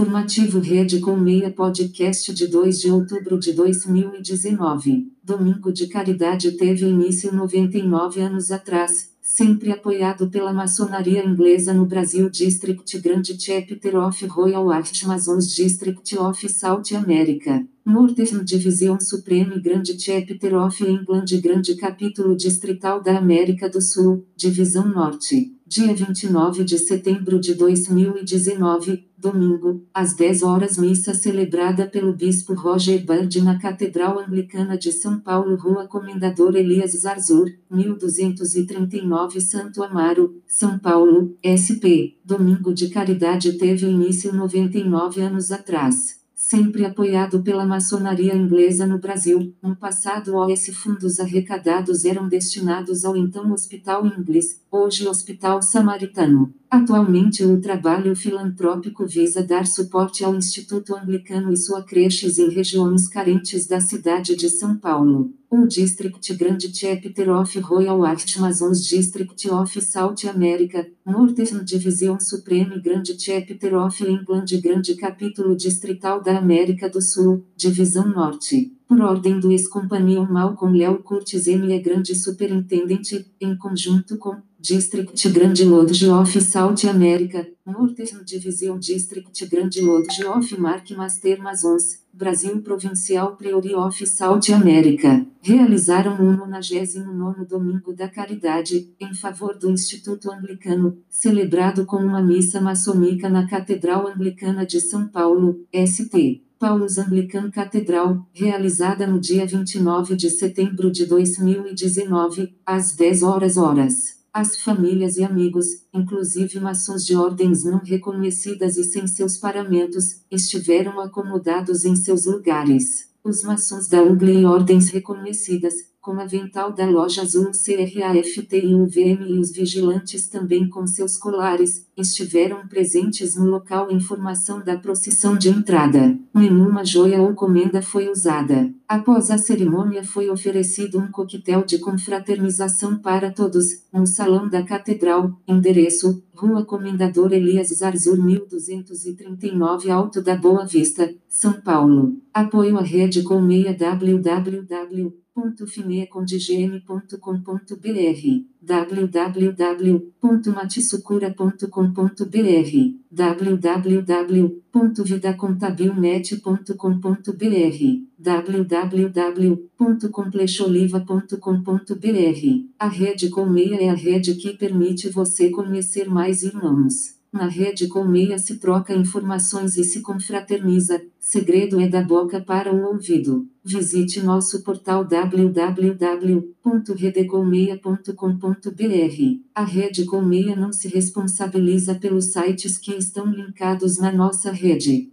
Informativo Rede com Meia Podcast de 2 de outubro de 2019. Domingo de Caridade teve início 99 anos atrás, sempre apoiado pela maçonaria inglesa no Brasil District Grand Chapter of Royal Art Masons District of South America. Northern Division Supreme Grand Chapter of England Grande Capítulo Distrital da América do Sul, Divisão Norte dia 29 de setembro de 2019, domingo, às 10 horas missa celebrada pelo bispo Roger Bird na Catedral Anglicana de São Paulo Rua Comendador Elias Zarzur, 1239 Santo Amaro, São Paulo, SP. Domingo de Caridade teve início 99 anos atrás sempre apoiado pela maçonaria inglesa no Brasil. No passado, os fundos arrecadados eram destinados ao então Hospital Inglês, hoje Hospital Samaritano. Atualmente, o trabalho filantrópico visa dar suporte ao Instituto Anglicano e sua creches em regiões carentes da cidade de São Paulo. O District Grand Chapter of Royal Art Masons District of South America, Northern Division Supreme Grand Chapter of England Grande Capítulo Distrital da América do Sul, Divisão Norte por ordem do ex-companion Malcolm Léo Curtis M. é grande superintendente, em conjunto com District Grand Lodge of South America, Northern Division District Grand Lodge of Mark Master Masons, Brasil Provincial Priori of South America, realizaram o 99 Domingo da Caridade, em favor do Instituto Anglicano, celebrado com uma missa maçônica na Catedral Anglicana de São Paulo, St. Paulus Anglican Catedral, realizada no dia 29 de setembro de 2019, às 10 horas horas. As famílias e amigos, inclusive maçons de ordens não reconhecidas e sem seus paramentos, estiveram acomodados em seus lugares. Os maçons da UGLE e ordens reconhecidas, com avental da loja azul CRAFT e UVM e os vigilantes também com seus colares, estiveram presentes no local em formação da procissão de entrada. Nenhuma joia ou comenda foi usada. Após a cerimônia foi oferecido um coquetel de confraternização para todos, no salão da catedral, endereço, Rua Comendador Elias Zarzur 1239 Alto da Boa Vista, São Paulo. Apoio à rede com meia www www.finecondigene.com.br www.matsucura.com.br www.vidacontabilnet.com.br www.complexoliva.com.br A rede Colmeia é a rede que permite você conhecer mais irmãos. Na rede Colmeia se troca informações e se confraterniza. Segredo é da boca para o ouvido. Visite nosso portal www.redecolmeia.com.br. A Rede Colmeia não se responsabiliza pelos sites que estão linkados na nossa rede.